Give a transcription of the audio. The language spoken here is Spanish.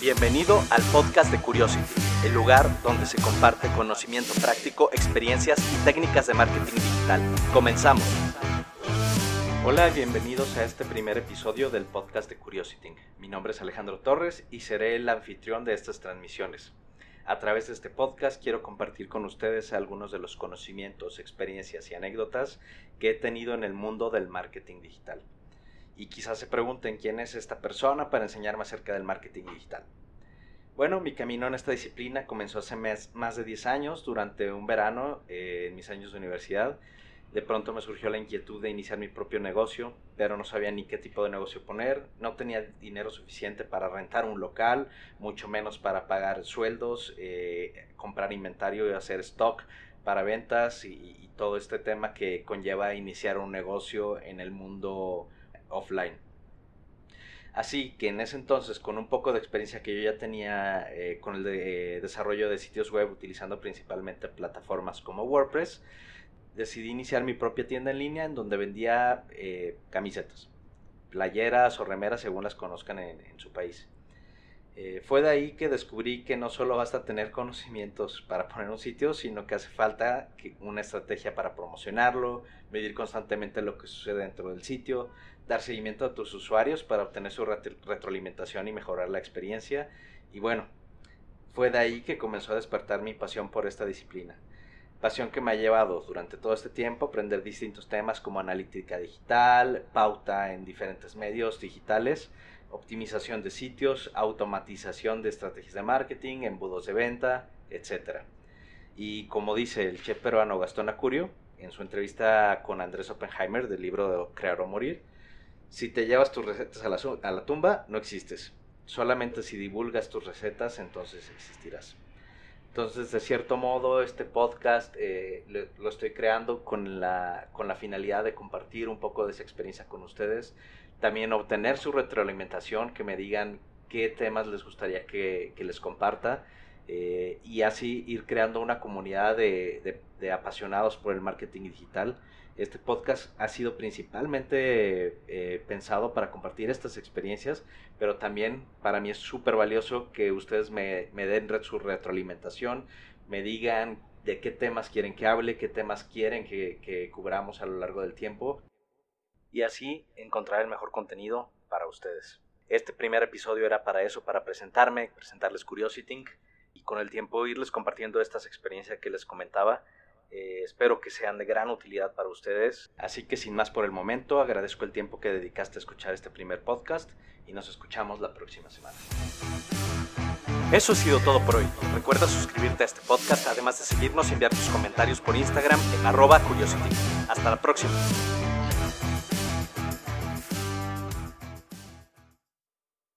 Bienvenido al podcast de Curiosity, el lugar donde se comparte conocimiento práctico, experiencias y técnicas de marketing digital. Comenzamos. Hola bienvenidos a este primer episodio del podcast de Curiosity. Mi nombre es Alejandro Torres y seré el anfitrión de estas transmisiones. A través de este podcast quiero compartir con ustedes algunos de los conocimientos, experiencias y anécdotas que he tenido en el mundo del marketing digital y quizás se pregunten quién es esta persona para enseñarme acerca del marketing digital. Bueno, mi camino en esta disciplina comenzó hace más de 10 años, durante un verano eh, en mis años de universidad. De pronto me surgió la inquietud de iniciar mi propio negocio, pero no sabía ni qué tipo de negocio poner, no tenía dinero suficiente para rentar un local, mucho menos para pagar sueldos, eh, comprar inventario y hacer stock para ventas y, y todo este tema que conlleva iniciar un negocio en el mundo offline. Así que en ese entonces, con un poco de experiencia que yo ya tenía eh, con el eh, desarrollo de sitios web utilizando principalmente plataformas como WordPress, decidí iniciar mi propia tienda en línea en donde vendía eh, camisetas, playeras o remeras según las conozcan en su país. Eh, fue de ahí que descubrí que no solo basta tener conocimientos para poner un sitio, sino que hace falta una estrategia para promocionarlo, medir constantemente lo que sucede dentro del sitio, dar seguimiento a tus usuarios para obtener su retroalimentación y mejorar la experiencia. Y bueno, fue de ahí que comenzó a despertar mi pasión por esta disciplina. Pasión que me ha llevado durante todo este tiempo a aprender distintos temas como analítica digital, pauta en diferentes medios digitales, optimización de sitios, automatización de estrategias de marketing, embudos de venta, etc. Y como dice el chef peruano Gastón Acurio en su entrevista con Andrés Oppenheimer del libro Crear o Morir, si te llevas tus recetas a la, a la tumba, no existes. Solamente si divulgas tus recetas, entonces existirás. Entonces, de cierto modo, este podcast eh, lo, estoy creando con la, con la finalidad de compartir un poco de esa experiencia con ustedes, también obtener su retroalimentación, que me digan qué temas les gustaría que, les comparta eh, y así ir creando una comunidad de, apasionados por el marketing digital. Este podcast ha sido principalmente eh, para compartir estas experiencias, pero también para mí es súper valioso que ustedes me, me den su retroalimentación, me digan de qué temas quieren que hable, qué temas quieren que, que cubramos a lo largo del tiempo y así encontrar el mejor contenido para ustedes. Este primer episodio era para eso, para presentarme, presentarles Curiosity y con el tiempo irles compartiendo estas experiencias que les comentaba. Eh, espero que sean de gran utilidad para ustedes. Así que sin más por el momento, agradezco el tiempo que dedicaste a escuchar este primer podcast y nos escuchamos la próxima semana. Eso ha sido todo por hoy. Recuerda suscribirte a este podcast, además de seguirnos y enviar tus comentarios por Instagram en arroba curiosity. Hasta la próxima.